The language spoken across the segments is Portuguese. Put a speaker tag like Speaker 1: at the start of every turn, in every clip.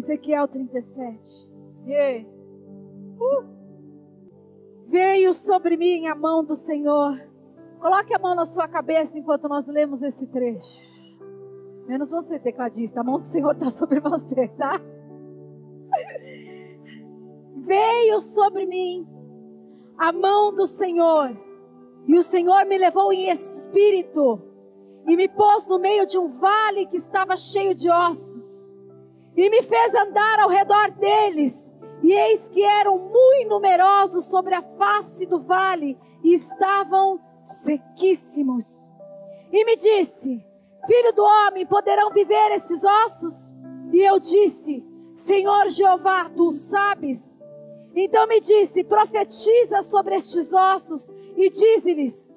Speaker 1: Ezequiel 37. Yeah. Uh. Veio sobre mim a mão do Senhor. Coloque a mão na sua cabeça enquanto nós lemos esse trecho. Menos você, tecladista. A mão do Senhor está sobre você, tá? Veio sobre mim a mão do Senhor. E o Senhor me levou em espírito e me pôs no meio de um vale que estava cheio de ossos. E me fez andar ao redor deles. E eis que eram muito numerosos sobre a face do vale e estavam sequíssimos. E me disse: Filho do homem, poderão viver esses ossos? E eu disse: Senhor Jeová, tu sabes. Então me disse: Profetiza sobre estes ossos e dize-lhes: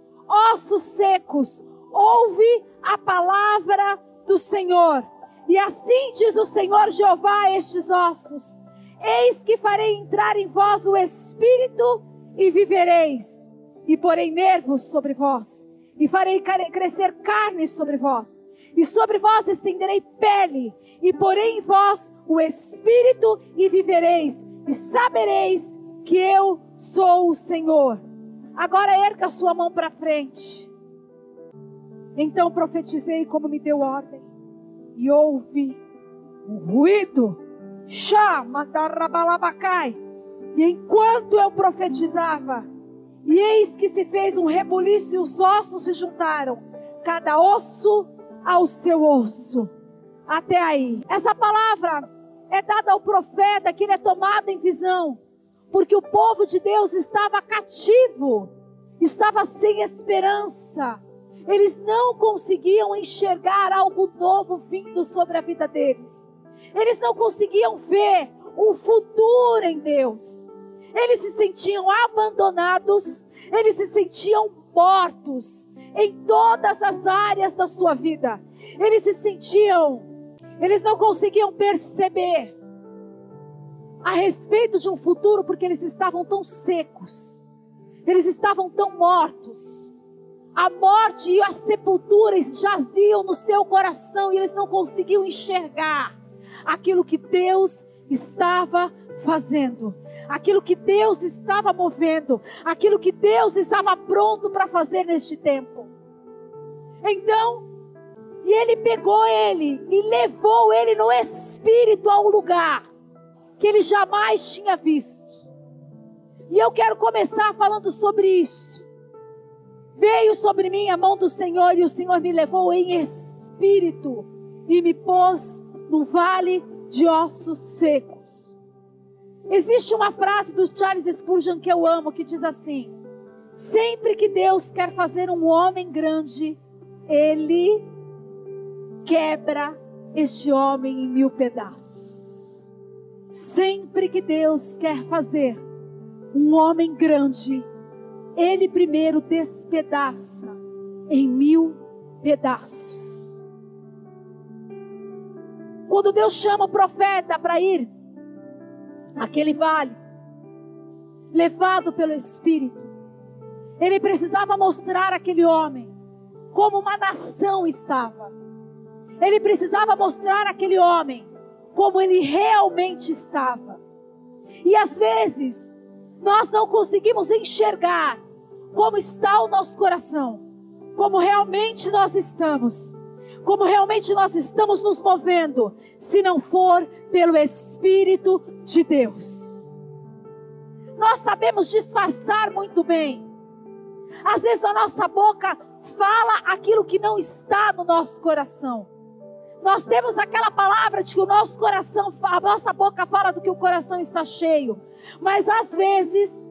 Speaker 1: Ossos secos, ouve a palavra do Senhor. E assim diz o Senhor Jeová a estes ossos: Eis que farei entrar em vós o espírito e vivereis, e porei nervos sobre vós, e farei crescer carne sobre vós, e sobre vós estenderei pele, e porei em vós o espírito e vivereis, e sabereis que eu sou o Senhor. Agora erga sua mão para frente. Então profetizei como me deu ordem, e ouvi o ruído, chama rabalabacai. E enquanto eu profetizava, e eis que se fez um rebuliço e os ossos se juntaram, cada osso ao seu osso. Até aí. Essa palavra é dada ao profeta que ele é tomado em visão, porque o povo de Deus estava cativo, estava sem esperança. Eles não conseguiam enxergar algo novo vindo sobre a vida deles. Eles não conseguiam ver um futuro em Deus. Eles se sentiam abandonados, eles se sentiam mortos em todas as áreas da sua vida. Eles se sentiam eles não conseguiam perceber a respeito de um futuro porque eles estavam tão secos. Eles estavam tão mortos. A morte e a sepultura jaziam no seu coração e eles não conseguiam enxergar aquilo que Deus estava fazendo, aquilo que Deus estava movendo, aquilo que Deus estava pronto para fazer neste tempo. Então, e ele pegou ele e levou ele no espírito a um lugar que ele jamais tinha visto. E eu quero começar falando sobre isso. Veio sobre mim a mão do Senhor e o Senhor me levou em espírito e me pôs no vale de ossos secos. Existe uma frase do Charles Spurgeon que eu amo que diz assim: Sempre que Deus quer fazer um homem grande, ele quebra este homem em mil pedaços. Sempre que Deus quer fazer um homem grande, ele primeiro despedaça em mil pedaços. Quando Deus chama o profeta para ir aquele vale, levado pelo Espírito, ele precisava mostrar aquele homem como uma nação estava. Ele precisava mostrar aquele homem como ele realmente estava. E às vezes, nós não conseguimos enxergar como está o nosso coração, como realmente nós estamos, como realmente nós estamos nos movendo, se não for pelo Espírito de Deus. Nós sabemos disfarçar muito bem. Às vezes a nossa boca fala aquilo que não está no nosso coração. Nós temos aquela palavra de que o nosso coração, a nossa boca fala do que o coração está cheio. Mas às vezes,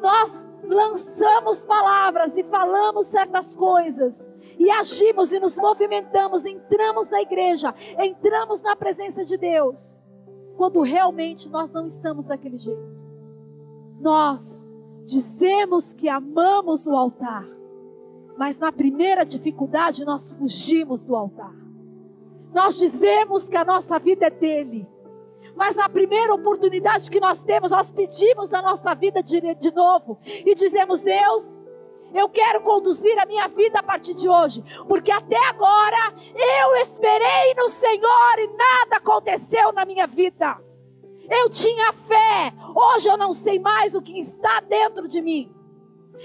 Speaker 1: nós lançamos palavras e falamos certas coisas. E agimos e nos movimentamos, entramos na igreja, entramos na presença de Deus. Quando realmente nós não estamos daquele jeito. Nós dizemos que amamos o altar. Mas na primeira dificuldade nós fugimos do altar. Nós dizemos que a nossa vida é dele. Mas na primeira oportunidade que nós temos, nós pedimos a nossa vida de, de novo e dizemos: Deus, eu quero conduzir a minha vida a partir de hoje, porque até agora eu esperei no Senhor e nada aconteceu na minha vida. Eu tinha fé, hoje eu não sei mais o que está dentro de mim.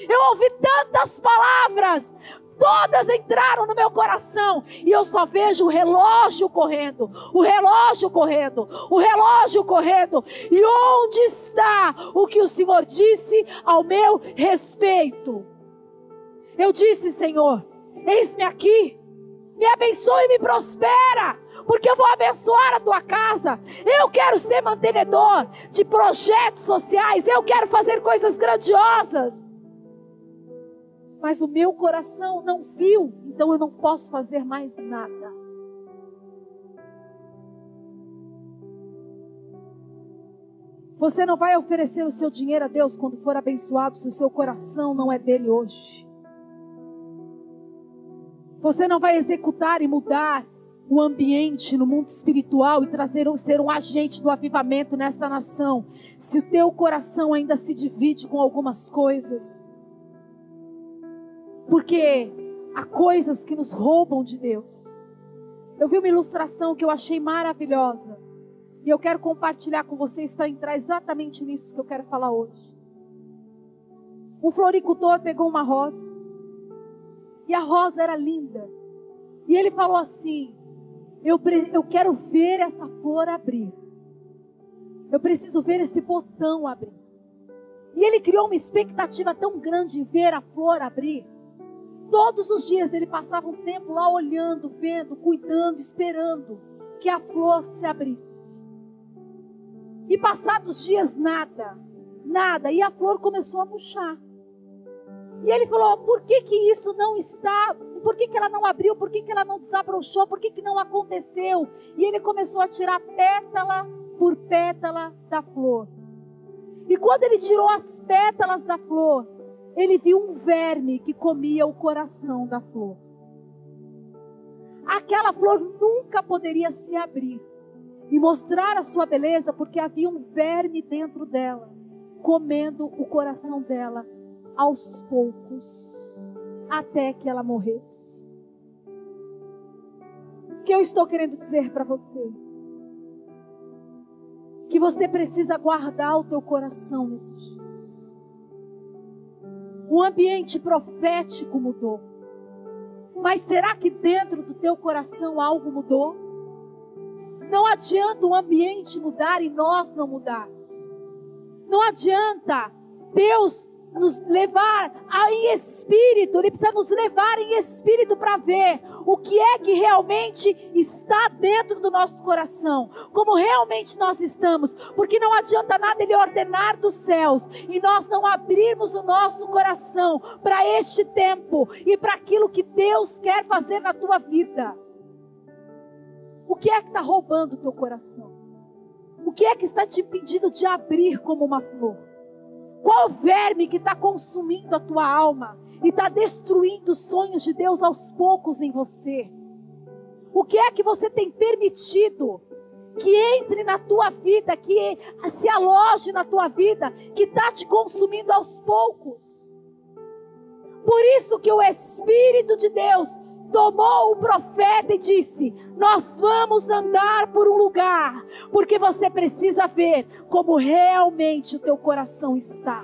Speaker 1: Eu ouvi tantas palavras, todas entraram no meu coração e eu só vejo o relógio correndo, o relógio correndo, o relógio correndo. E onde está o que o Senhor disse ao meu respeito? Eu disse, Senhor, eis-me aqui, me abençoe e me prospera, porque eu vou abençoar a tua casa. Eu quero ser mantenedor de projetos sociais, eu quero fazer coisas grandiosas. Mas o meu coração não viu, então eu não posso fazer mais nada. Você não vai oferecer o seu dinheiro a Deus quando for abençoado se o seu coração não é dele hoje. Você não vai executar e mudar o ambiente no mundo espiritual e trazer ser um agente do avivamento nessa nação, se o teu coração ainda se divide com algumas coisas. Porque há coisas que nos roubam de Deus. Eu vi uma ilustração que eu achei maravilhosa. E eu quero compartilhar com vocês para entrar exatamente nisso que eu quero falar hoje. Um floricultor pegou uma rosa e a rosa era linda. E ele falou assim: eu, eu quero ver essa flor abrir. Eu preciso ver esse botão abrir. E ele criou uma expectativa tão grande em ver a flor abrir. Todos os dias ele passava um tempo lá olhando, vendo, cuidando, esperando que a flor se abrisse. E passados dias, nada, nada. E a flor começou a murchar. E ele falou: por que, que isso não está? Por que, que ela não abriu? Por que, que ela não desabrochou? Por que, que não aconteceu? E ele começou a tirar pétala por pétala da flor. E quando ele tirou as pétalas da flor, ele viu um verme que comia o coração da flor. Aquela flor nunca poderia se abrir e mostrar a sua beleza, porque havia um verme dentro dela, comendo o coração dela aos poucos, até que ela morresse. O que eu estou querendo dizer para você? Que você precisa guardar o teu coração nesses dias. O ambiente profético mudou. Mas será que dentro do teu coração algo mudou? Não adianta o ambiente mudar e nós não mudarmos. Não adianta Deus nos levar em espírito, Ele precisa nos levar em espírito para ver o que é que realmente está dentro do nosso coração, como realmente nós estamos, porque não adianta nada Ele ordenar dos céus e nós não abrirmos o nosso coração para este tempo e para aquilo que Deus quer fazer na tua vida. O que é que está roubando o teu coração? O que é que está te impedindo de abrir como uma flor? Qual verme que está consumindo a tua alma e está destruindo os sonhos de Deus aos poucos em você? O que é que você tem permitido que entre na tua vida, que se aloje na tua vida, que está te consumindo aos poucos? Por isso que o Espírito de Deus tomou o profeta e disse: Nós vamos andar por um lugar, porque você precisa ver como realmente o teu coração está.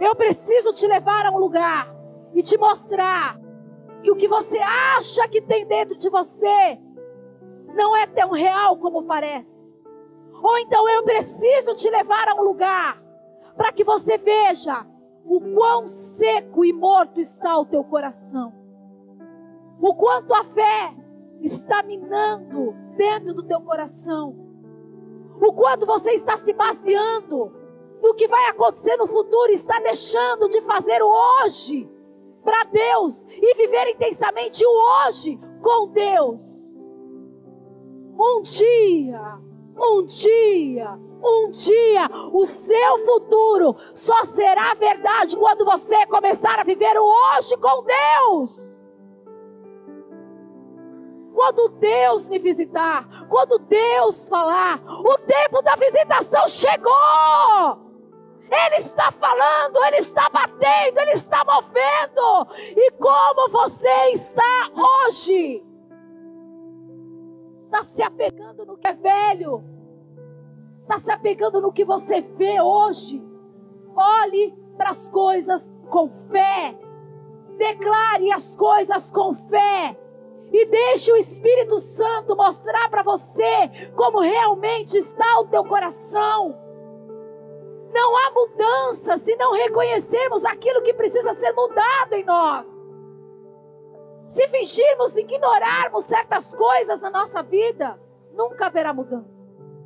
Speaker 1: Eu preciso te levar a um lugar e te mostrar que o que você acha que tem dentro de você não é tão real como parece. Ou então eu preciso te levar a um lugar para que você veja o quão seco e morto está o teu coração, o quanto a fé está minando dentro do teu coração, o quanto você está se baseando no que vai acontecer no futuro, está deixando de fazer o hoje para Deus e viver intensamente o hoje com Deus. Um dia, um dia, um dia o seu futuro só será verdade quando você começar a viver o hoje com Deus. Quando Deus me visitar, quando Deus falar, o tempo da visitação chegou. Ele está falando, Ele está batendo, Ele está movendo. E como você está hoje? Está se apegando no que é velho, está se apegando no que você vê hoje. Olhe para as coisas com fé, declare as coisas com fé. E deixe o Espírito Santo mostrar para você como realmente está o teu coração. Não há mudança se não reconhecermos aquilo que precisa ser mudado em nós. Se fingirmos ignorarmos certas coisas na nossa vida, nunca haverá mudanças.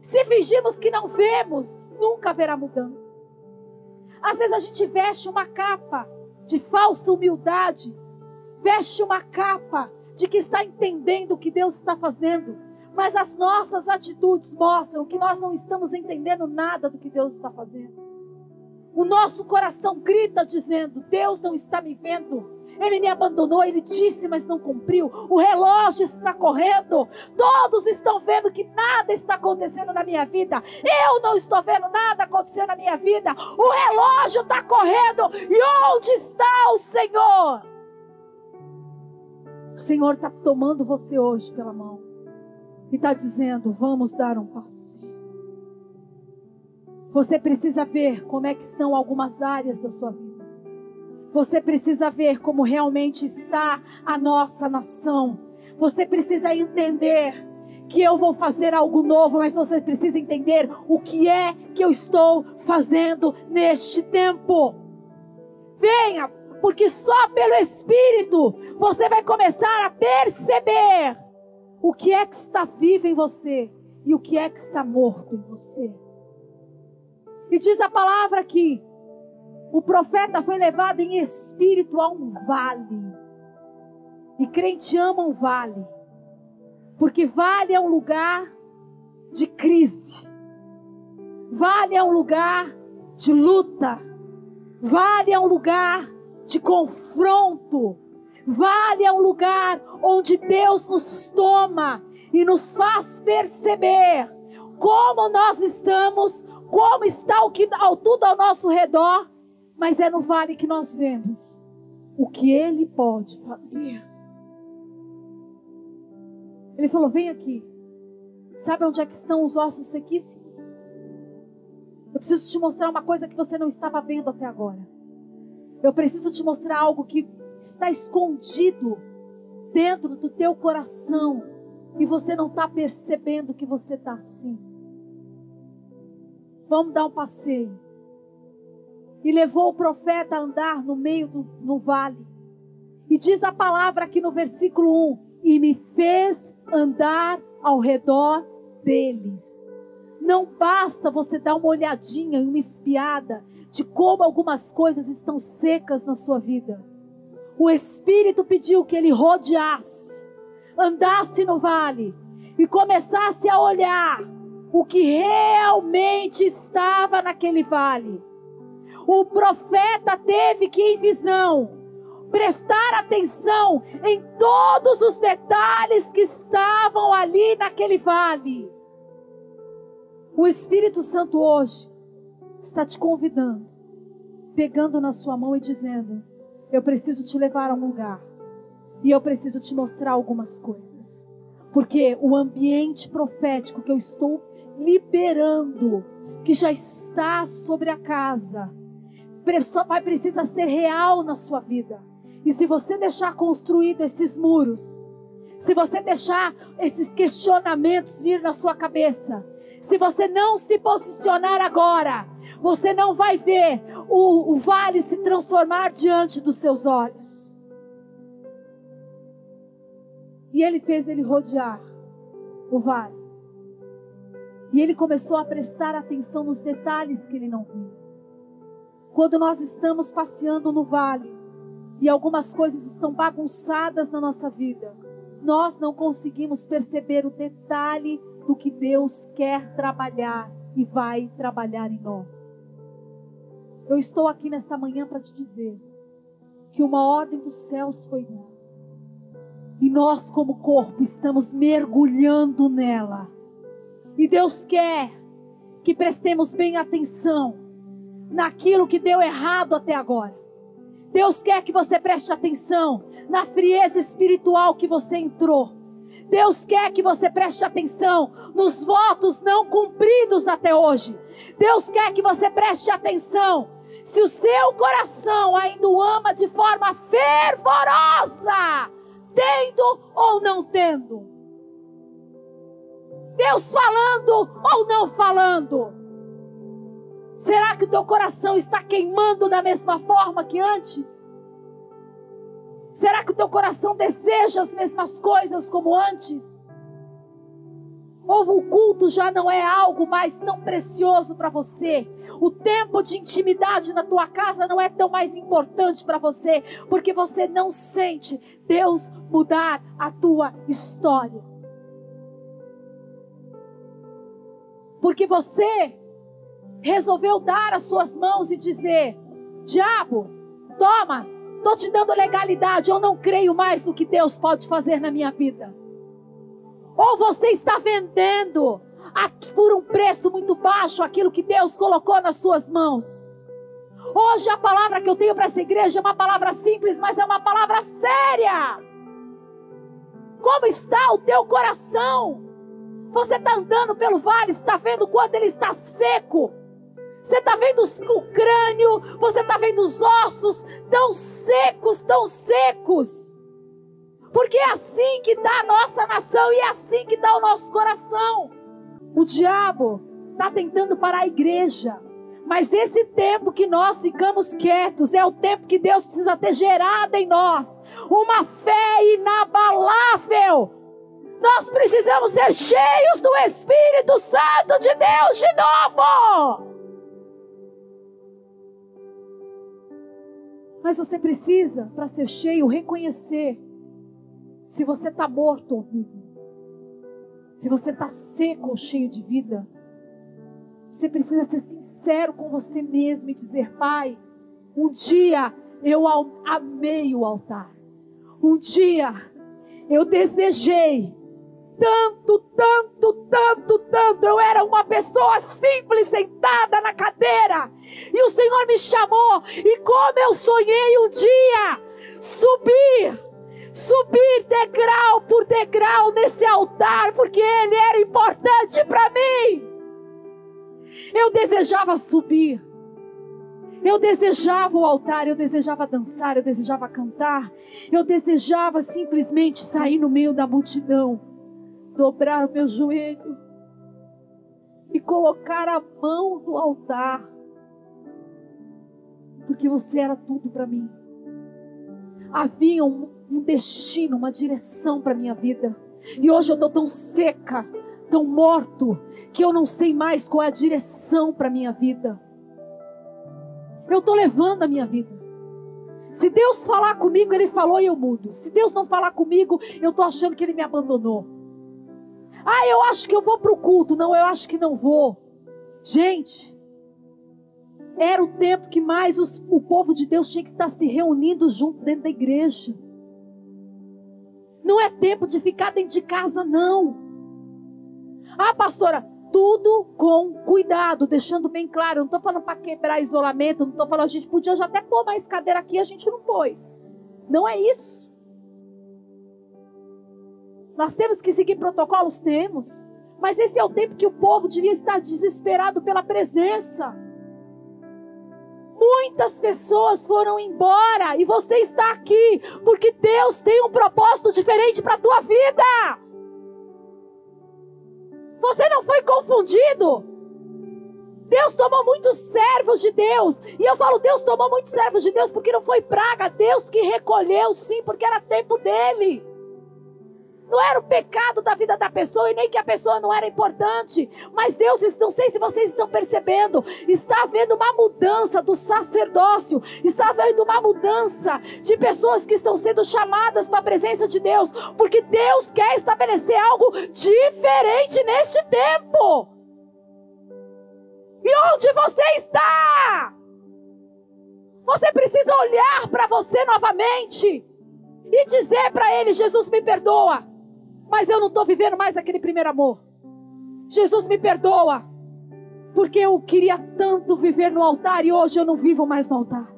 Speaker 1: Se fingirmos que não vemos, nunca haverá mudanças. Às vezes a gente veste uma capa de falsa humildade, veste uma capa de que está entendendo o que Deus está fazendo, mas as nossas atitudes mostram que nós não estamos entendendo nada do que Deus está fazendo. O nosso coração grita dizendo: Deus não está me vendo. Ele me abandonou, ele disse, mas não cumpriu. O relógio está correndo. Todos estão vendo que nada está acontecendo na minha vida. Eu não estou vendo nada acontecer na minha vida. O relógio está correndo. E onde está o Senhor? O Senhor está tomando você hoje pela mão e está dizendo: vamos dar um passeio. Você precisa ver como é que estão algumas áreas da sua vida. Você precisa ver como realmente está a nossa nação. Você precisa entender que eu vou fazer algo novo, mas você precisa entender o que é que eu estou fazendo neste tempo. Venha, porque só pelo Espírito você vai começar a perceber o que é que está vivo em você e o que é que está morto em você. E diz a palavra que o profeta foi levado em espírito a um vale. E crente ama um vale. Porque vale é um lugar de crise. Vale é um lugar de luta. Vale é um lugar de confronto. Vale é um lugar onde Deus nos toma e nos faz perceber como nós estamos, como está o que ao tudo ao nosso redor, mas é no vale que nós vemos o que ele pode fazer. Ele falou: "Vem aqui. Sabe onde é que estão os ossos sequíssimos? Eu preciso te mostrar uma coisa que você não estava vendo até agora. Eu preciso te mostrar algo que está escondido dentro do teu coração e você não está percebendo que você está assim. Vamos dar um passeio. E levou o profeta a andar no meio do no vale. E diz a palavra aqui no versículo 1: E me fez andar ao redor deles. Não basta você dar uma olhadinha e uma espiada de como algumas coisas estão secas na sua vida o Espírito pediu que ele rodeasse, andasse no vale e começasse a olhar o que realmente estava naquele vale. O profeta teve que, em visão, prestar atenção em todos os detalhes que estavam ali naquele vale. O Espírito Santo hoje está te convidando, pegando na sua mão e dizendo: eu preciso te levar a um lugar. E eu preciso te mostrar algumas coisas. Porque o ambiente profético que eu estou liberando, que já está sobre a casa, só vai precisar ser real na sua vida. E se você deixar construído esses muros, se você deixar esses questionamentos vir na sua cabeça, se você não se posicionar agora, você não vai ver o, o vale se transformar diante dos seus olhos. E ele fez ele rodear o vale. E ele começou a prestar atenção nos detalhes que ele não viu. Quando nós estamos passeando no vale e algumas coisas estão bagunçadas na nossa vida, nós não conseguimos perceber o detalhe do que Deus quer trabalhar e vai trabalhar em nós. Eu estou aqui nesta manhã para te dizer que uma ordem dos céus foi dada. E nós, como corpo, estamos mergulhando nela. E Deus quer que prestemos bem atenção naquilo que deu errado até agora. Deus quer que você preste atenção na frieza espiritual que você entrou. Deus quer que você preste atenção nos votos não cumpridos até hoje. Deus quer que você preste atenção se o seu coração ainda o ama de forma fervorosa, tendo ou não tendo. Deus falando ou não falando. Será que o teu coração está queimando da mesma forma que antes? Será que o teu coração deseja as mesmas coisas como antes? Ou o culto já não é algo mais tão precioso para você? O tempo de intimidade na tua casa não é tão mais importante para você, porque você não sente Deus mudar a tua história. Porque você resolveu dar as suas mãos e dizer: Diabo, toma, estou te dando legalidade, eu não creio mais no que Deus pode fazer na minha vida. Ou você está vendendo por um preço muito baixo aquilo que Deus colocou nas suas mãos. Hoje a palavra que eu tenho para essa igreja é uma palavra simples, mas é uma palavra séria. Como está o teu coração? Você está andando pelo vale, está vendo quanto ele está seco. Você está vendo o crânio, você está vendo os ossos tão secos, tão secos. Porque é assim que está a nossa nação e é assim que está o nosso coração. O diabo está tentando parar a igreja. Mas esse tempo que nós ficamos quietos é o tempo que Deus precisa ter gerado em nós uma fé inabalável. Nós precisamos ser cheios do Espírito Santo de Deus de novo. Mas você precisa, para ser cheio, reconhecer se você está morto ou vivo. Se você está seco ou cheio de vida. Você precisa ser sincero com você mesmo e dizer: Pai, um dia eu amei o altar. Um dia eu desejei tanto, tanto, tanto, tanto. Eu era uma pessoa simples sentada na cadeira. E o Senhor me chamou. E como eu sonhei um dia subir, subir degrau por degrau nesse altar, porque ele era importante para mim. Eu desejava subir. Eu desejava o altar, eu desejava dançar, eu desejava cantar, eu desejava simplesmente sair no meio da multidão dobrar o meu joelho e colocar a mão no altar, porque você era tudo para mim. Havia um, um destino, uma direção para minha vida, e hoje eu estou tão seca, tão morto, que eu não sei mais qual é a direção para minha vida. Eu estou levando a minha vida. Se Deus falar comigo, Ele falou e eu mudo. Se Deus não falar comigo, eu estou achando que Ele me abandonou. Ah, eu acho que eu vou para o culto. Não, eu acho que não vou. Gente, era o tempo que mais os, o povo de Deus tinha que estar se reunindo junto dentro da igreja. Não é tempo de ficar dentro de casa, não. Ah, pastora, tudo com cuidado, deixando bem claro. Eu não estou falando para quebrar isolamento, não estou falando, a gente podia já até pôr mais cadeira aqui, a gente não pôs. Não é isso. Nós temos que seguir protocolos? Temos. Mas esse é o tempo que o povo devia estar desesperado pela presença. Muitas pessoas foram embora e você está aqui porque Deus tem um propósito diferente para a tua vida. Você não foi confundido. Deus tomou muitos servos de Deus. E eu falo, Deus tomou muitos servos de Deus porque não foi praga. Deus que recolheu, sim, porque era tempo dele. Não era o pecado da vida da pessoa e nem que a pessoa não era importante. Mas Deus, não sei se vocês estão percebendo, está havendo uma mudança do sacerdócio, está havendo uma mudança de pessoas que estão sendo chamadas para a presença de Deus, porque Deus quer estabelecer algo diferente neste tempo. E onde você está? Você precisa olhar para você novamente e dizer para ele: Jesus me perdoa. Mas eu não estou vivendo mais aquele primeiro amor. Jesus me perdoa. Porque eu queria tanto viver no altar e hoje eu não vivo mais no altar.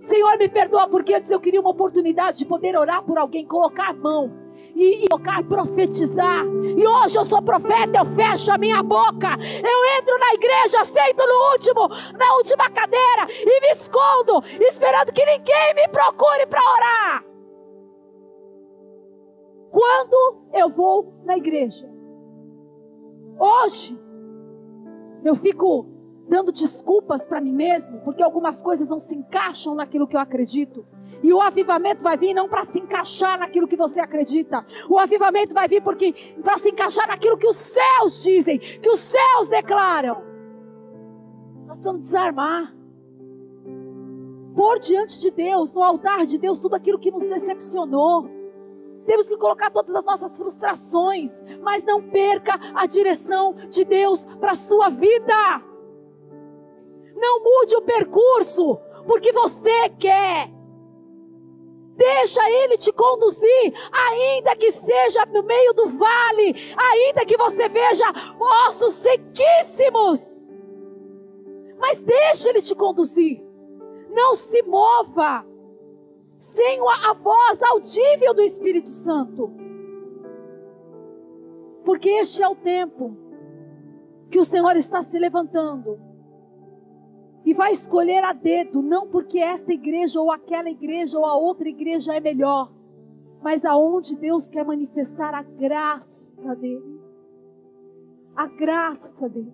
Speaker 1: Senhor, me perdoa porque antes eu queria uma oportunidade de poder orar por alguém, colocar a mão e, tocar, profetizar. E hoje eu sou profeta, eu fecho a minha boca. Eu entro na igreja, sento no último, na última cadeira e me escondo, esperando que ninguém me procure para orar. Quando eu vou na igreja? Hoje eu fico dando desculpas para mim mesmo, porque algumas coisas não se encaixam naquilo que eu acredito. E o avivamento vai vir não para se encaixar naquilo que você acredita. O avivamento vai vir porque para se encaixar naquilo que os céus dizem, que os céus declaram. Nós vamos desarmar. Pôr diante de Deus, no altar de Deus, tudo aquilo que nos decepcionou. Temos que colocar todas as nossas frustrações, mas não perca a direção de Deus para a sua vida. Não mude o percurso porque você quer. Deixa Ele te conduzir, ainda que seja no meio do vale, ainda que você veja ossos sequíssimos. Mas deixa Ele te conduzir. Não se mova sem a voz audível do Espírito Santo. Porque este é o tempo que o Senhor está se levantando e vai escolher a dedo, não porque esta igreja ou aquela igreja ou a outra igreja é melhor, mas aonde Deus quer manifestar a graça dele. A graça dele.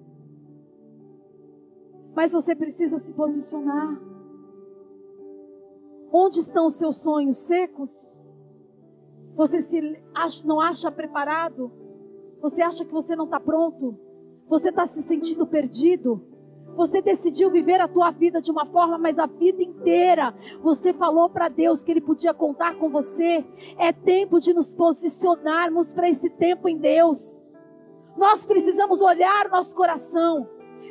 Speaker 1: Mas você precisa se posicionar. Onde estão os seus sonhos secos? Você se acha, não acha preparado? Você acha que você não está pronto? Você está se sentindo perdido? Você decidiu viver a tua vida de uma forma, mas a vida inteira você falou para Deus que Ele podia contar com você. É tempo de nos posicionarmos para esse tempo em Deus. Nós precisamos olhar nosso coração.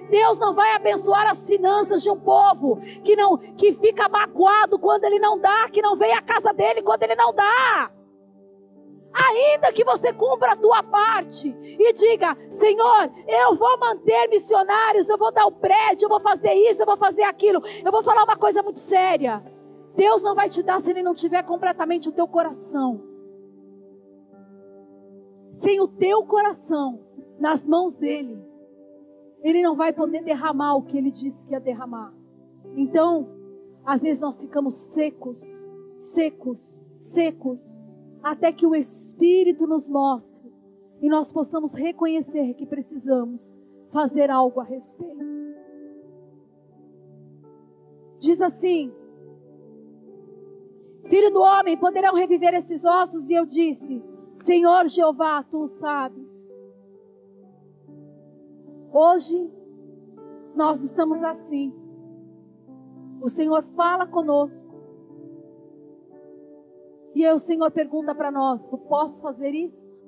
Speaker 1: Deus não vai abençoar as finanças de um povo que não que fica magoado quando ele não dá, que não vem à casa dele quando ele não dá. Ainda que você cumpra a tua parte e diga: Senhor, eu vou manter missionários, eu vou dar o prédio, eu vou fazer isso, eu vou fazer aquilo. Eu vou falar uma coisa muito séria. Deus não vai te dar se Ele não tiver completamente o teu coração. Sem o teu coração nas mãos dele, Ele não vai poder derramar o que Ele disse que ia derramar. Então, às vezes nós ficamos secos, secos, secos até que o Espírito nos mostre e nós possamos reconhecer que precisamos fazer algo a respeito. Diz assim: Filho do homem, poderão reviver esses ossos? E eu disse: Senhor Jeová, tu sabes. Hoje nós estamos assim. O Senhor fala conosco. E aí o Senhor pergunta para nós: posso fazer isso?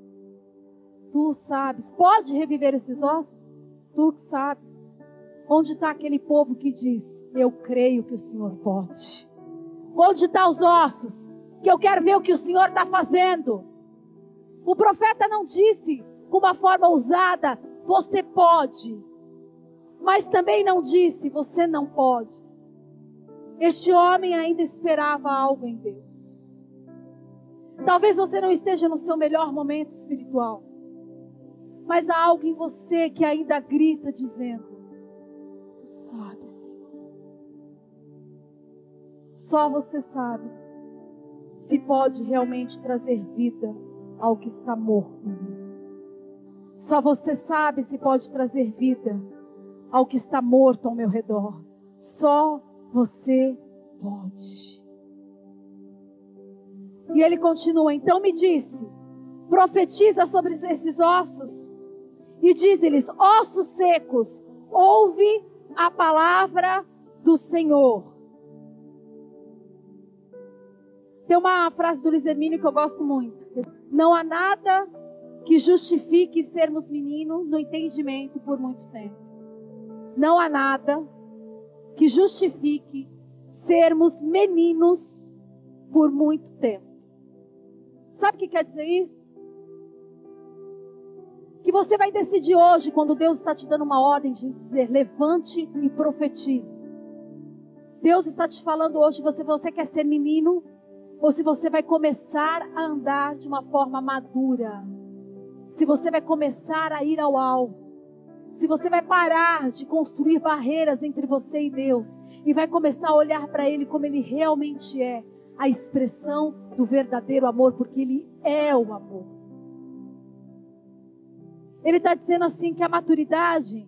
Speaker 1: Tu sabes. Pode reviver esses ossos? Tu que sabes. Onde está aquele povo que diz: Eu creio que o Senhor pode? Onde estão tá os ossos? Que eu quero ver o que o Senhor está fazendo. O profeta não disse com uma forma ousada: Você pode. Mas também não disse: Você não pode. Este homem ainda esperava algo em Deus. Talvez você não esteja no seu melhor momento espiritual, mas há algo em você que ainda grita dizendo: Tu sabes, Senhor. Só você sabe se pode realmente trazer vida ao que está morto. Só você sabe se pode trazer vida ao que está morto ao meu redor. Só você pode. E ele continua: Então me disse, profetiza sobre esses ossos, e diz-lhes: Ossos secos, ouve a palavra do Senhor. Tem uma frase do Luiz Hermínio que eu gosto muito. Não há nada que justifique sermos menino no entendimento por muito tempo. Não há nada que justifique sermos meninos por muito tempo. Sabe o que quer dizer isso? Que que você vai decidir hoje, quando Deus está te dando uma ordem de dizer levante e profetize. Deus está te falando hoje, você, você quer ser menino, ou se você vai começar a andar de uma forma madura. Se você vai começar a ir ao alvo. Se você vai parar de construir barreiras entre você e Deus e vai começar a olhar para Ele como Ele realmente é a expressão do verdadeiro amor, porque Ele é o amor. Ele está dizendo assim que a maturidade,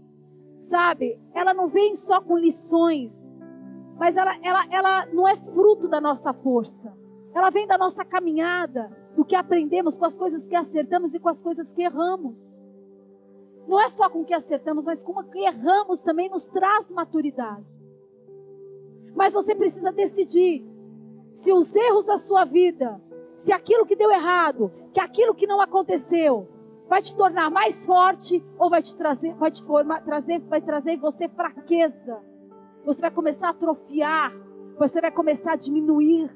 Speaker 1: sabe, ela não vem só com lições, mas ela, ela, ela não é fruto da nossa força. Ela vem da nossa caminhada, do que aprendemos com as coisas que acertamos e com as coisas que erramos. Não é só com o que acertamos, mas com o que erramos também nos traz maturidade. Mas você precisa decidir se os erros da sua vida, se aquilo que deu errado, que aquilo que não aconteceu, vai te tornar mais forte ou vai te trazer, vai te formar, trazer, vai trazer em você fraqueza. Você vai começar a atrofiar, você vai começar a diminuir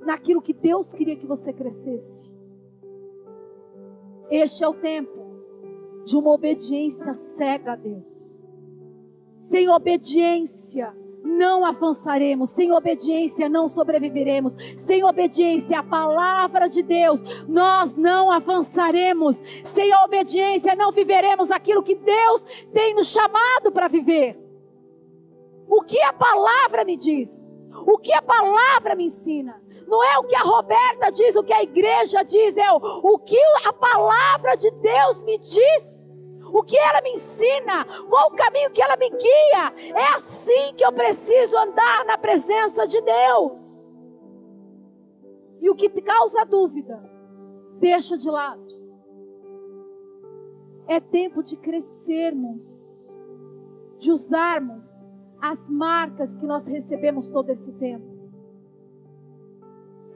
Speaker 1: naquilo que Deus queria que você crescesse. Este é o tempo de uma obediência cega a Deus. Sem obediência, não avançaremos, sem obediência não sobreviveremos, sem obediência à palavra de Deus, nós não avançaremos, sem a obediência não viveremos aquilo que Deus tem nos chamado para viver. O que a palavra me diz? O que a palavra me ensina? Não é o que a Roberta diz, o que a igreja diz, é o, o que a palavra de Deus me diz o que ela me ensina, qual o caminho que ela me guia. É assim que eu preciso andar na presença de Deus. E o que causa dúvida, deixa de lado. É tempo de crescermos, de usarmos as marcas que nós recebemos todo esse tempo.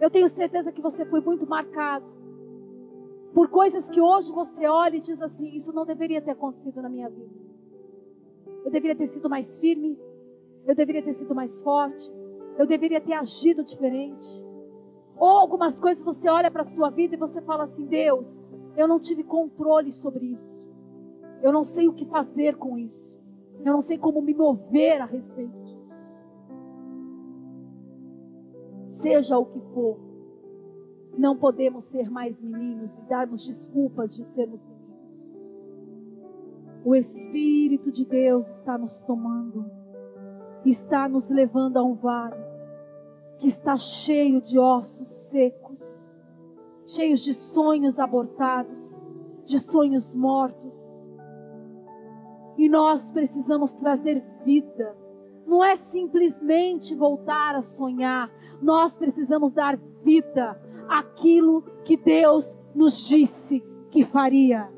Speaker 1: Eu tenho certeza que você foi muito marcado por coisas que hoje você olha e diz assim: Isso não deveria ter acontecido na minha vida. Eu deveria ter sido mais firme, eu deveria ter sido mais forte, eu deveria ter agido diferente. Ou algumas coisas você olha para a sua vida e você fala assim: Deus, eu não tive controle sobre isso. Eu não sei o que fazer com isso. Eu não sei como me mover a respeito Seja o que for, não podemos ser mais meninos e darmos desculpas de sermos meninos. O Espírito de Deus está nos tomando, está nos levando a um vale que está cheio de ossos secos, cheios de sonhos abortados, de sonhos mortos. E nós precisamos trazer vida. Não é simplesmente voltar a sonhar, nós precisamos dar vida aquilo que Deus nos disse que faria.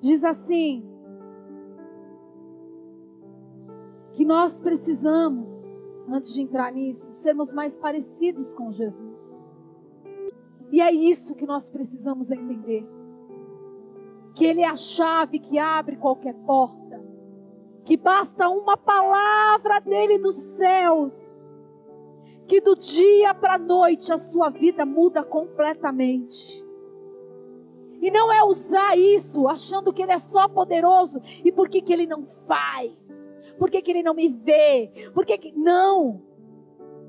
Speaker 1: Diz assim: que nós precisamos, antes de entrar nisso, sermos mais parecidos com Jesus. E é isso que nós precisamos entender. Que Ele é a chave que abre qualquer porta que basta uma palavra dele dos céus, que do dia para a noite a sua vida muda completamente. E não é usar isso achando que ele é só poderoso e por que, que ele não faz? Por que, que ele não me vê? Por que, que. Não!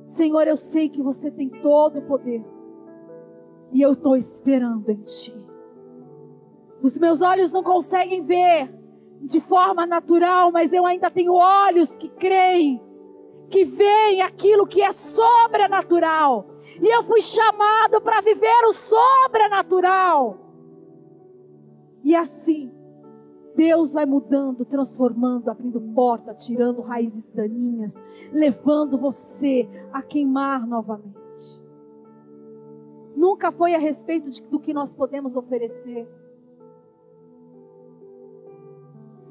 Speaker 1: Senhor, eu sei que você tem todo o poder. E eu estou esperando em Ti. Os meus olhos não conseguem ver, de forma natural, mas eu ainda tenho olhos que creem, que veem aquilo que é sobrenatural. E eu fui chamado para viver o sobrenatural. E assim, Deus vai mudando, transformando, abrindo porta, tirando raízes daninhas, levando você a queimar novamente. Nunca foi a respeito de, do que nós podemos oferecer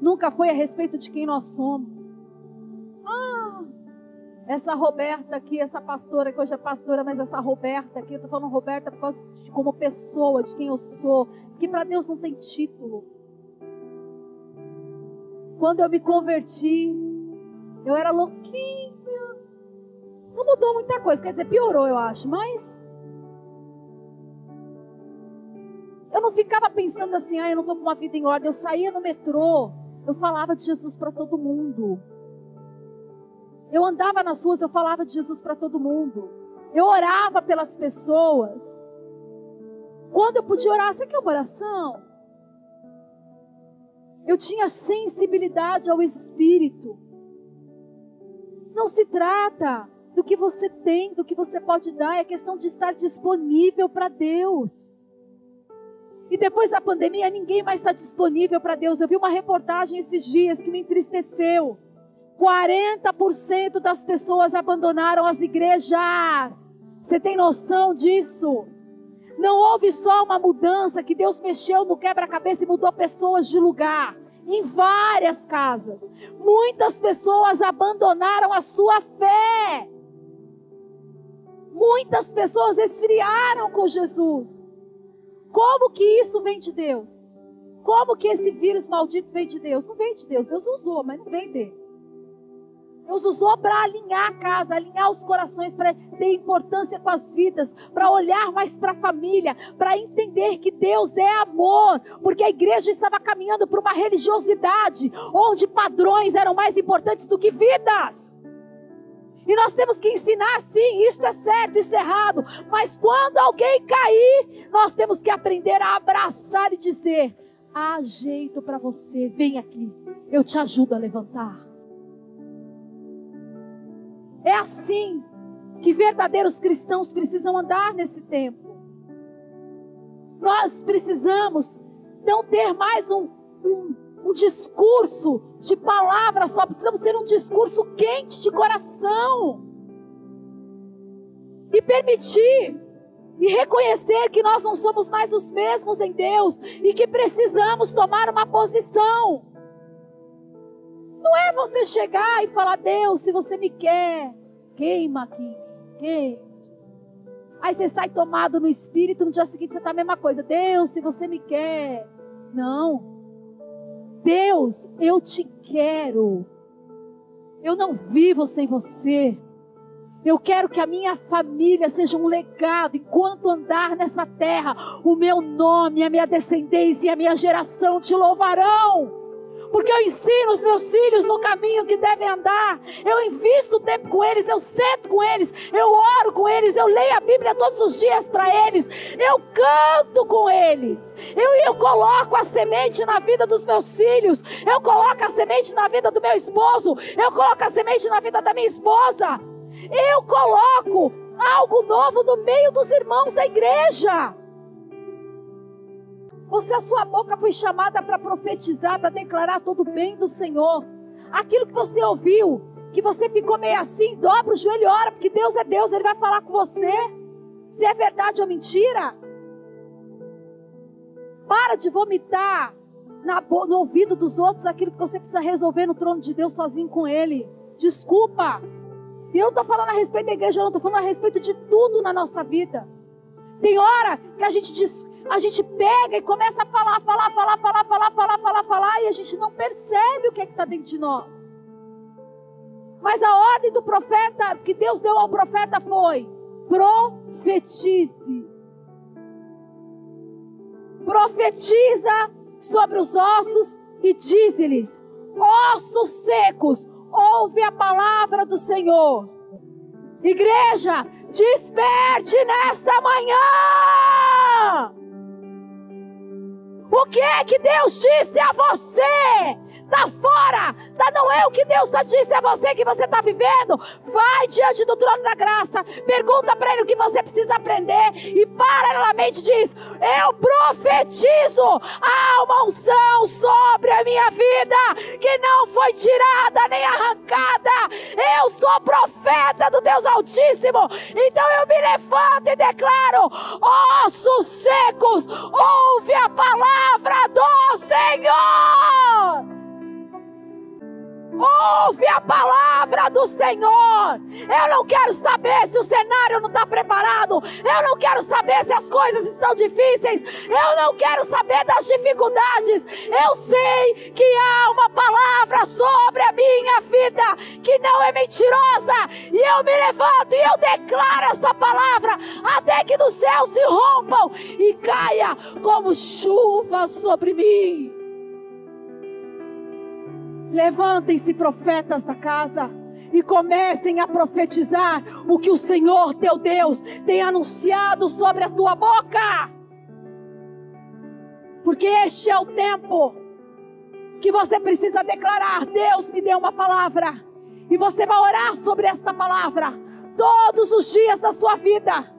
Speaker 1: nunca foi a respeito de quem nós somos. Ah, essa Roberta aqui, essa pastora, que hoje é pastora, mas essa Roberta aqui, eu estou falando Roberta por causa de como pessoa, de quem eu sou, que para Deus não tem título. Quando eu me converti, eu era louquinha, Não mudou muita coisa, quer dizer, piorou, eu acho, mas. Eu não ficava pensando assim, ah, eu não estou com uma vida em ordem. Eu saía no metrô, eu falava de Jesus para todo mundo. Eu andava nas ruas, eu falava de Jesus para todo mundo. Eu orava pelas pessoas. Quando eu podia orar, você quer uma oração? Eu tinha sensibilidade ao Espírito. Não se trata do que você tem, do que você pode dar, é questão de estar disponível para Deus. E depois da pandemia, ninguém mais está disponível para Deus. Eu vi uma reportagem esses dias que me entristeceu. 40% das pessoas abandonaram as igrejas. Você tem noção disso? Não houve só uma mudança que Deus mexeu no quebra-cabeça e mudou pessoas de lugar. Em várias casas. Muitas pessoas abandonaram a sua fé. Muitas pessoas esfriaram com Jesus. Como que isso vem de Deus? Como que esse vírus maldito vem de Deus? Não vem de Deus. Deus usou, mas não vem dele. Deus usou para alinhar a casa, alinhar os corações, para ter importância com as vidas, para olhar mais para a família, para entender que Deus é amor, porque a igreja estava caminhando para uma religiosidade onde padrões eram mais importantes do que vidas. E nós temos que ensinar, sim, isto é certo, isso é errado. Mas quando alguém cair, nós temos que aprender a abraçar e dizer: há jeito para você, vem aqui, eu te ajudo a levantar. É assim que verdadeiros cristãos precisam andar nesse tempo. Nós precisamos não ter mais um, um, um discurso de palavras só, precisamos ter um discurso quente de coração. E permitir e reconhecer que nós não somos mais os mesmos em Deus e que precisamos tomar uma posição. Não é você chegar e falar, Deus, se você me quer, queima aqui, queima. Aí você sai tomado no espírito, no dia seguinte você está a mesma coisa. Deus, se você me quer. Não. Deus, eu te quero. Eu não vivo sem você. Eu quero que a minha família seja um legado enquanto andar nessa terra. O meu nome, a minha descendência e a minha geração te louvarão porque eu ensino os meus filhos no caminho que devem andar, eu invisto tempo com eles, eu sento com eles, eu oro com eles, eu leio a Bíblia todos os dias para eles, eu canto com eles, eu, eu coloco a semente na vida dos meus filhos, eu coloco a semente na vida do meu esposo, eu coloco a semente na vida da minha esposa, eu coloco algo novo no meio dos irmãos da igreja. Você, a sua boca foi chamada para profetizar, para declarar todo o bem do Senhor. Aquilo que você ouviu, que você ficou meio assim, dobra o joelho e ora, porque Deus é Deus, Ele vai falar com você. Se é verdade ou mentira. Para de vomitar no ouvido dos outros aquilo que você precisa resolver no trono de Deus sozinho com Ele. Desculpa. E eu não estou falando a respeito da igreja, eu não estou falando a respeito de tudo na nossa vida. Tem hora que a gente diz, a gente pega e começa a falar, falar, falar, falar, falar, falar, falar, falar, e a gente não percebe o que é está dentro de nós. Mas a ordem do profeta, que Deus deu ao profeta foi: profetize. Profetiza sobre os ossos e diz-lhes: ossos secos, ouve a palavra do Senhor. Igreja, desperte nesta manhã. O que é que Deus disse a você? Está fora, tá, não é o que Deus está disse a você que você está vivendo. Vai diante do trono da graça, pergunta para Ele o que você precisa aprender e paralelamente diz: Eu profetizo há uma unção sobre a minha vida que não foi tirada nem arrancada. Eu sou profeta do Deus Altíssimo, então eu me levanto e declaro: ossos secos, ouve a palavra do Senhor Ouve a palavra do Senhor. Eu não quero saber se o cenário não está preparado. Eu não quero saber se as coisas estão difíceis. Eu não quero saber das dificuldades. Eu sei que há uma palavra sobre a minha vida que não é mentirosa. E eu me levanto e eu declaro essa palavra até que dos céus se rompam e caia como chuva sobre mim. Levantem-se profetas da casa e comecem a profetizar o que o Senhor teu Deus tem anunciado sobre a tua boca. Porque este é o tempo que você precisa declarar: Deus me deu uma palavra. E você vai orar sobre esta palavra todos os dias da sua vida.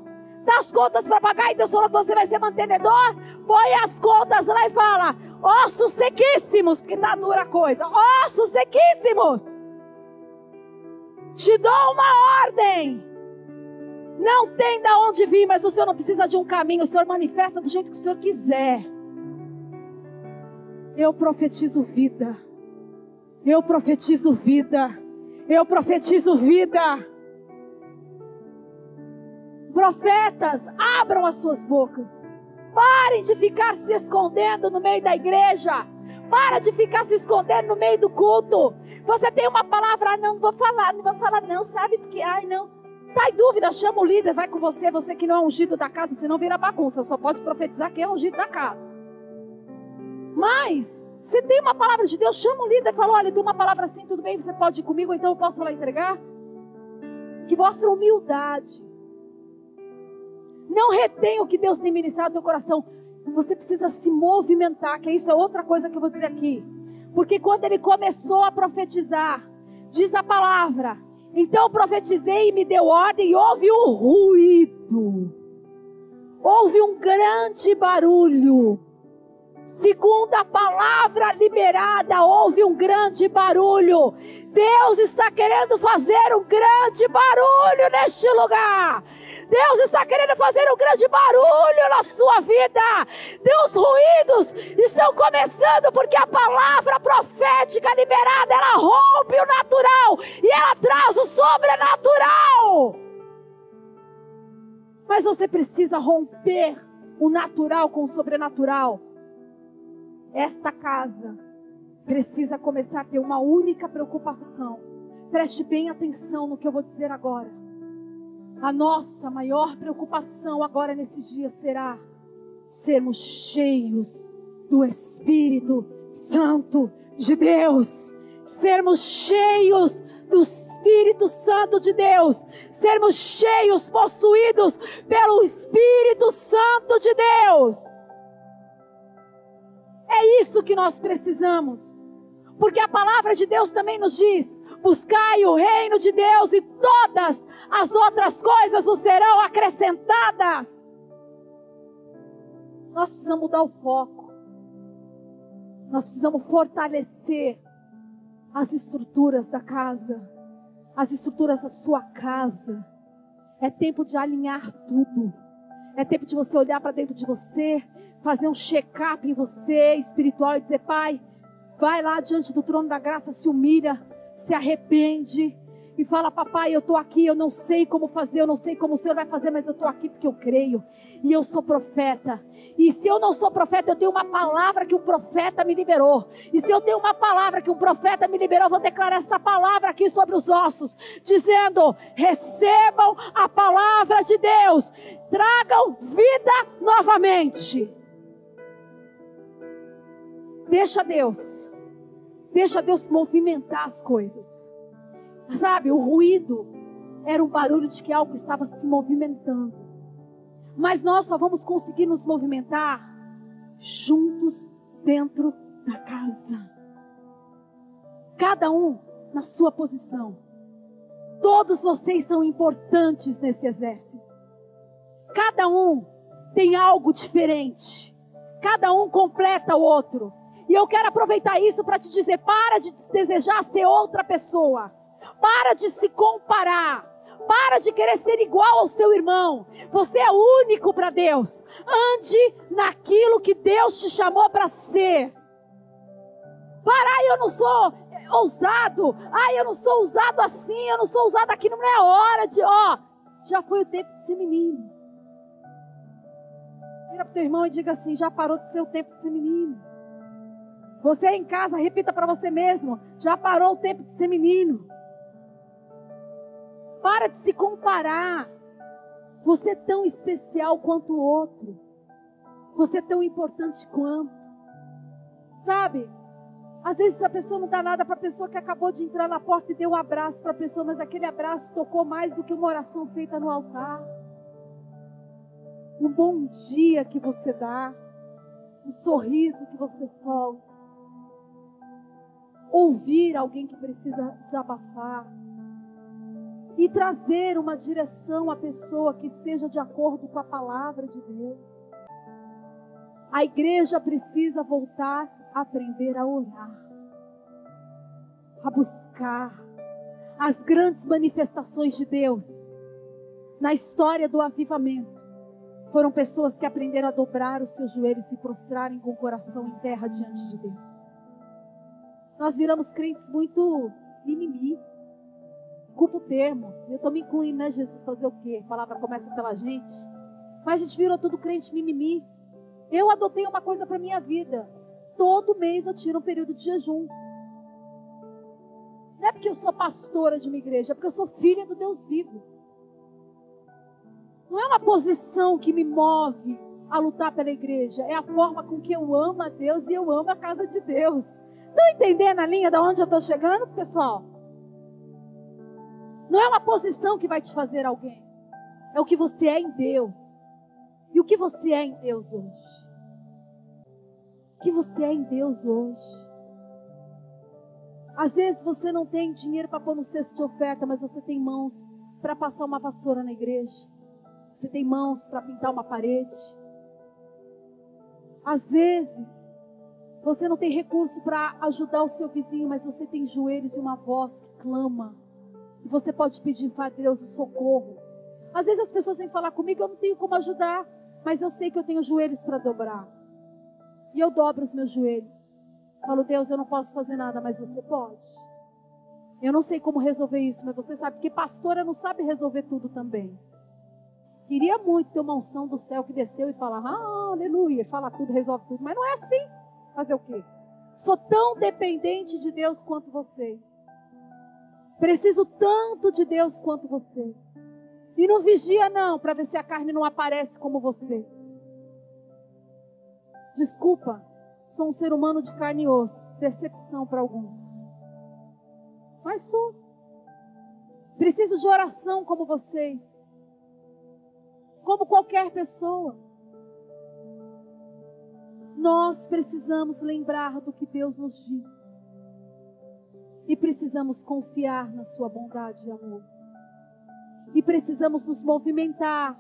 Speaker 1: Das contas para pagar, então falou que você vai ser mantenedor. Põe as contas lá e fala: ossos sequíssimos, porque está dura a coisa. Ossos sequíssimos. Te dou uma ordem. Não tem da onde vir, mas o Senhor não precisa de um caminho. O Senhor manifesta do jeito que o Senhor quiser. Eu profetizo vida. Eu profetizo vida. Eu profetizo vida. Profetas, abram as suas bocas. Parem de ficar se escondendo no meio da igreja. Para de ficar se escondendo no meio do culto. Você tem uma palavra, ah, não vou falar, não vou falar não, sabe? Porque, ai não. Tá em dúvida, chama o líder, vai com você. Você que não é ungido da casa, senão vira bagunça. Só pode profetizar quem é ungido da casa. Mas, se tem uma palavra de Deus, chama o líder e fala: olha, tem uma palavra assim, tudo bem, você pode ir comigo, então eu posso lá entregar? Que mostra humildade. Não retém o que Deus tem ministrado no teu coração. Você precisa se movimentar, que isso é outra coisa que eu vou dizer aqui. Porque quando ele começou a profetizar, diz a palavra, então profetizei e me deu ordem e houve um ruído. Houve um grande barulho. Segundo a palavra liberada, houve um grande barulho. Deus está querendo fazer um grande barulho neste lugar. Deus está querendo fazer um grande barulho na sua vida. Deus, ruídos estão começando porque a palavra profética liberada, ela rompe o natural e ela traz o sobrenatural. Mas você precisa romper o natural com o sobrenatural. Esta casa precisa começar a ter uma única preocupação. Preste bem atenção no que eu vou dizer agora. A nossa maior preocupação agora nesses dias será sermos cheios do Espírito Santo de Deus. Sermos cheios do Espírito Santo de Deus. Sermos cheios, possuídos pelo Espírito Santo de Deus. É isso que nós precisamos. Porque a palavra de Deus também nos diz: buscai o reino de Deus e todas as outras coisas vos serão acrescentadas. Nós precisamos mudar o foco. Nós precisamos fortalecer as estruturas da casa, as estruturas da sua casa. É tempo de alinhar tudo. É tempo de você olhar para dentro de você fazer um check-up em você espiritual e dizer: Pai, vai lá diante do trono da graça, se humilha, se arrepende e fala: Papai, eu estou aqui, eu não sei como fazer, eu não sei como o Senhor vai fazer, mas eu estou aqui porque eu creio e eu sou profeta. E se eu não sou profeta, eu tenho uma palavra que o profeta me liberou. E se eu tenho uma palavra que um profeta me liberou, eu vou declarar essa palavra aqui sobre os ossos, dizendo: recebam a palavra de Deus, tragam vida novamente. Deixa Deus. Deixa Deus movimentar as coisas. Sabe, o ruído era um barulho de que algo estava se movimentando. Mas nós só vamos conseguir nos movimentar juntos dentro da casa. Cada um na sua posição. Todos vocês são importantes nesse exército. Cada um tem algo diferente. Cada um completa o outro. E eu quero aproveitar isso para te dizer: para de desejar ser outra pessoa. Para de se comparar. Para de querer ser igual ao seu irmão. Você é único para Deus. Ande naquilo que Deus te chamou para ser. Parar, eu não sou. ousado. Ai, eu não sou ousado assim, eu não sou ousado aqui, não é hora de, ó, já foi o tempo de ser menino. Vira pro teu irmão e diga assim: já parou de ser o tempo de ser menino. Você em casa, repita para você mesmo: já parou o tempo de ser menino. Para de se comparar. Você é tão especial quanto o outro. Você é tão importante quanto. Sabe? Às vezes a pessoa não dá nada para a pessoa que acabou de entrar na porta e deu um abraço para a pessoa, mas aquele abraço tocou mais do que uma oração feita no altar. Um bom dia que você dá, um sorriso que você solta, ouvir alguém que precisa desabafar e trazer uma direção à pessoa que seja de acordo com a palavra de Deus. A igreja precisa voltar a aprender a orar, a buscar as grandes manifestações de Deus na história do avivamento. Foram pessoas que aprenderam a dobrar os seus joelhos e se prostrarem com o coração em terra diante de Deus. Nós viramos crentes muito mimimi. Desculpa o termo. Eu estou me incluindo, né, Jesus? Fazer o quê? A palavra começa pela gente. Mas a gente virou tudo crente mimimi. Eu adotei uma coisa para minha vida. Todo mês eu tiro um período de jejum. Não é porque eu sou pastora de uma igreja, é porque eu sou filha do Deus vivo. Não é uma posição que me move a lutar pela igreja, é a forma com que eu amo a Deus e eu amo a casa de Deus. Estão entendendo a linha de onde eu estou chegando, pessoal? Não é uma posição que vai te fazer alguém, é o que você é em Deus. E o que você é em Deus hoje? que você é em Deus hoje. Às vezes você não tem dinheiro para pôr no cesto de oferta, mas você tem mãos para passar uma vassoura na igreja. Você tem mãos para pintar uma parede. Às vezes você não tem recurso para ajudar o seu vizinho, mas você tem joelhos e uma voz que clama. E você pode pedir para Deus o socorro. Às vezes as pessoas vêm falar comigo, eu não tenho como ajudar, mas eu sei que eu tenho joelhos para dobrar. E eu dobro os meus joelhos. Falo, Deus, eu não posso fazer nada, mas você pode. Eu não sei como resolver isso, mas você sabe que pastora não sabe resolver tudo também. Queria muito ter uma unção do céu que desceu e falar, ah, aleluia, fala tudo, resolve tudo. Mas não é assim. Fazer o quê? Sou tão dependente de Deus quanto vocês. Preciso tanto de Deus quanto vocês. E não vigia não, para ver se a carne não aparece como vocês. Desculpa, sou um ser humano de carne e osso. Decepção para alguns. Mas sou. Preciso de oração como vocês. Como qualquer pessoa. Nós precisamos lembrar do que Deus nos diz. E precisamos confiar na Sua bondade e amor. E precisamos nos movimentar,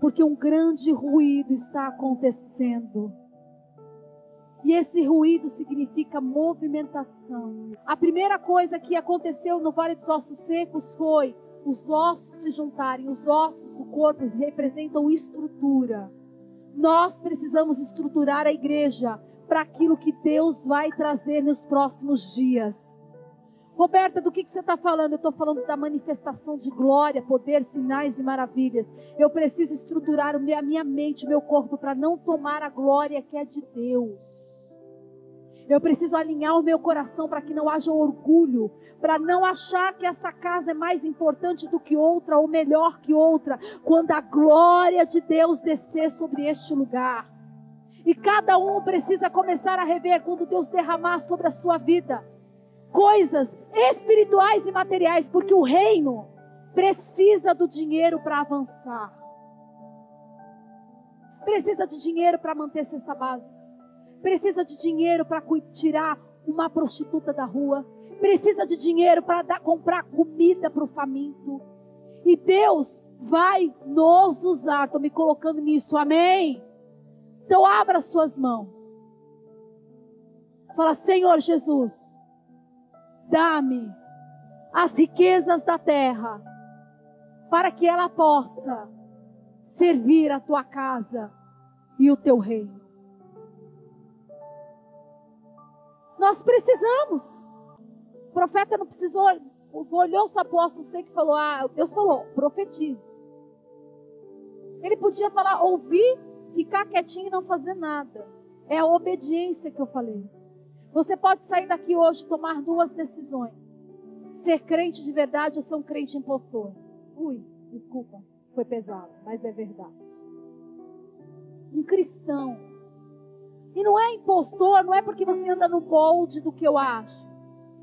Speaker 1: porque um grande ruído está acontecendo. E esse ruído significa movimentação. A primeira coisa que aconteceu no Vale dos Ossos Secos foi os ossos se juntarem. Os ossos do corpo representam estrutura. Nós precisamos estruturar a igreja para aquilo que Deus vai trazer nos próximos dias. Roberta, do que, que você está falando? Eu estou falando da manifestação de glória, poder, sinais e maravilhas. Eu preciso estruturar a minha mente, o meu corpo, para não tomar a glória que é de Deus. Eu preciso alinhar o meu coração para que não haja orgulho, para não achar que essa casa é mais importante do que outra ou melhor que outra, quando a glória de Deus descer sobre este lugar. E cada um precisa começar a rever quando Deus derramar sobre a sua vida coisas espirituais e materiais, porque o reino precisa do dinheiro para avançar. Precisa de dinheiro para manter cesta básica. Precisa de dinheiro para tirar uma prostituta da rua. Precisa de dinheiro para comprar comida para o faminto. E Deus vai nos usar. Estou me colocando nisso, amém? Então abra suas mãos. Fala, Senhor Jesus, Dá-me as riquezas da terra, para que ela possa servir a tua casa e o teu reino. Nós precisamos. profeta não precisou, olhou o apóstolo sei que falou: Ah, Deus falou, profetize. Ele podia falar, ouvir, ficar quietinho e não fazer nada. É a obediência que eu falei. Você pode sair daqui hoje e tomar duas decisões: ser crente de verdade ou ser um crente impostor. Ui, desculpa, foi pesado, mas é verdade. Um cristão. E não é impostor, não é porque você anda no molde do que eu acho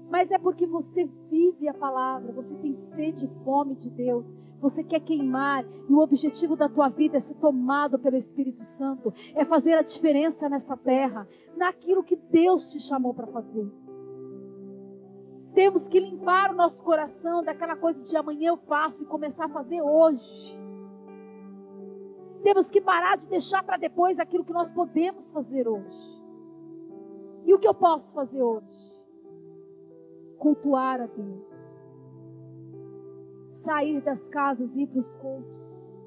Speaker 1: mas é porque você vive a palavra, você tem sede e fome de Deus, você quer queimar, e o objetivo da tua vida é ser tomado pelo Espírito Santo, é fazer a diferença nessa terra, naquilo que Deus te chamou para fazer. Temos que limpar o nosso coração daquela coisa de amanhã eu faço e começar a fazer hoje. Temos que parar de deixar para depois aquilo que nós podemos fazer hoje. E o que eu posso fazer hoje? cultuar a Deus, sair das casas e ir para os cultos.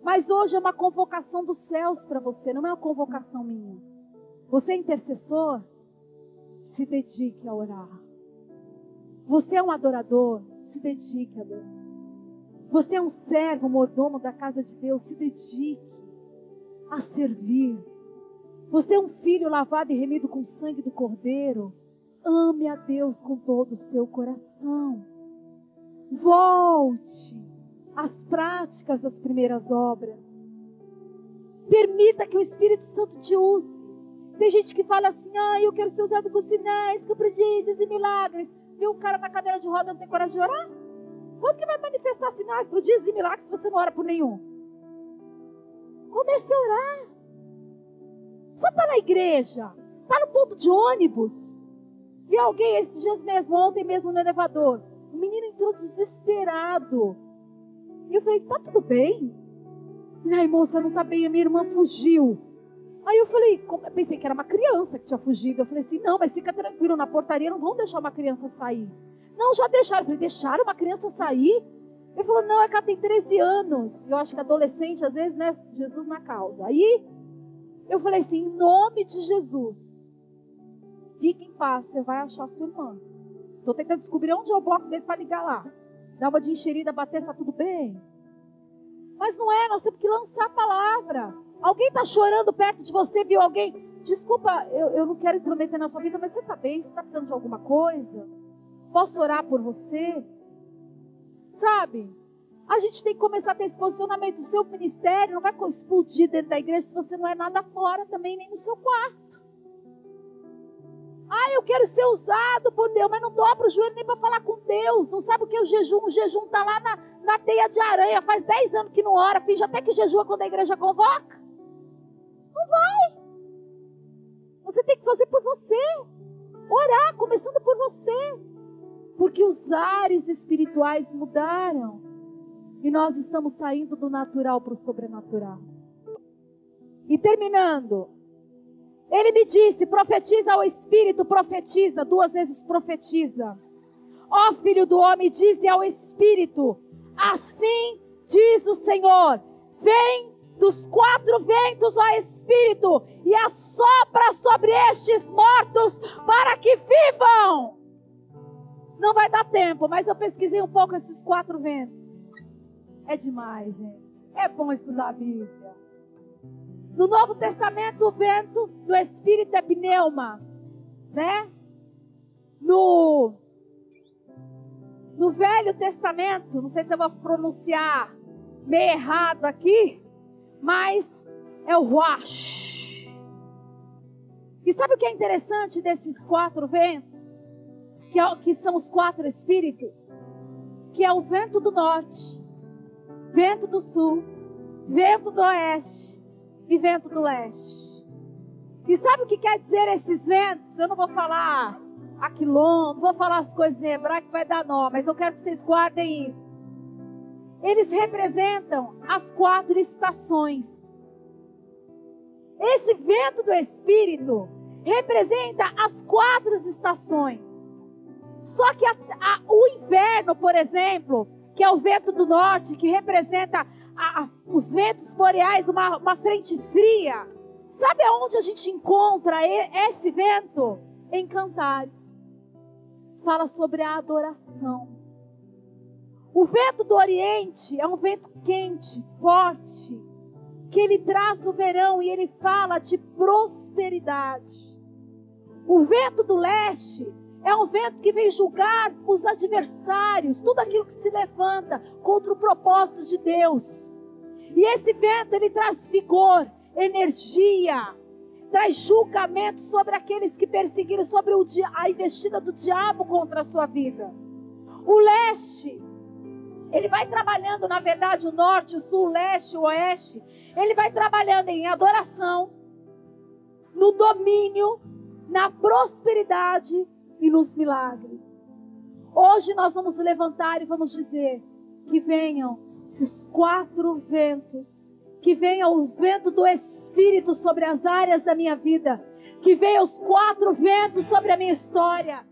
Speaker 1: Mas hoje é uma convocação dos céus para você, não é uma convocação minha. Você é intercessor? Se dedique a orar. Você é um adorador? Se dedique a adorar. Você é um servo, mordomo da casa de Deus? Se dedique a servir. Você é um filho lavado e remido com o sangue do Cordeiro? Ame a Deus com todo o seu coração. Volte às práticas das primeiras obras. Permita que o Espírito Santo te use. Tem gente que fala assim: ah, eu quero ser usado com sinais, com prodígios e milagres. Viu um cara na cadeira de roda não tem coragem de orar? Quando que vai manifestar sinais, prodígios e milagres se você não ora por nenhum? Comece a orar. Só está na igreja, está no ponto de ônibus. Vi alguém esses dias mesmo, ontem mesmo no elevador. O menino entrou desesperado. E eu falei, tá tudo bem? Ai, moça, não tá bem, a minha irmã fugiu. Aí eu falei, pensei que era uma criança que tinha fugido. Eu falei assim, não, mas fica tranquilo, na portaria não vão deixar uma criança sair. Não, já deixaram. Eu falei, deixaram uma criança sair? Ele falou, não, é que ela tem 13 anos. Eu acho que adolescente, às vezes, né? Jesus na causa. Aí eu falei assim, em nome de Jesus, Fique em paz, você vai achar sua irmã. Estou tentando descobrir onde é o bloco dele para ligar lá. Dá uma de enxerida, bater, está tudo bem. Mas não é, nós temos que lançar a palavra. Alguém está chorando perto de você, viu alguém? Desculpa, eu, eu não quero intrometer na sua vida, mas você está bem? Você está precisando de alguma coisa? Posso orar por você? Sabe? A gente tem que começar a ter esse posicionamento. O seu ministério não vai explodir dentro da igreja se você não é nada fora também, nem no seu quarto. Ah, eu quero ser usado por Deus, mas não dobra o joelho nem para falar com Deus. Não sabe o que é o jejum? O jejum está lá na, na teia de aranha. Faz 10 anos que não ora. Finge até que jejua quando a igreja convoca. Não vai. Você tem que fazer por você. Orar, começando por você. Porque os ares espirituais mudaram. E nós estamos saindo do natural para o sobrenatural. E terminando, ele me disse: profetiza ao Espírito, profetiza, duas vezes profetiza. Ó filho do homem, dize ao Espírito: assim diz o Senhor: vem dos quatro ventos, ó Espírito, e assopra sobre estes mortos para que vivam. Não vai dar tempo, mas eu pesquisei um pouco esses quatro ventos. É demais, gente. É bom estudar a Bíblia. No Novo Testamento, o vento do Espírito é pneuma, né? No, no Velho Testamento, não sei se eu vou pronunciar meio errado aqui, mas é o Ruach. E sabe o que é interessante desses quatro ventos? Que, é, que são os quatro espíritos? Que é o vento do norte, vento do sul, vento do oeste e vento do leste. E sabe o que quer dizer esses ventos? Eu não vou falar aquilon, não vou falar as coisas em hebraico que vai dar nó, mas eu quero que vocês guardem isso. Eles representam as quatro estações. Esse vento do Espírito representa as quatro estações. Só que a, a, o inverno, por exemplo, que é o vento do norte, que representa a, os ventos boreais, uma, uma frente fria. Sabe aonde a gente encontra esse vento? Em Cantares. fala sobre a adoração. O vento do Oriente é um vento quente, forte, que ele traz o verão e ele fala de prosperidade. O vento do leste é um vento que vem julgar os adversários, tudo aquilo que se levanta contra o propósito de Deus. E esse vento ele traz vigor, energia, traz julgamento sobre aqueles que perseguiram, sobre a investida do diabo contra a sua vida. O leste, ele vai trabalhando, na verdade, o norte, o sul, o leste, o oeste. Ele vai trabalhando em adoração, no domínio, na prosperidade e nos milagres. Hoje nós vamos levantar e vamos dizer que venham os quatro ventos, que venha o vento do Espírito sobre as áreas da minha vida, que venha os quatro ventos sobre a minha história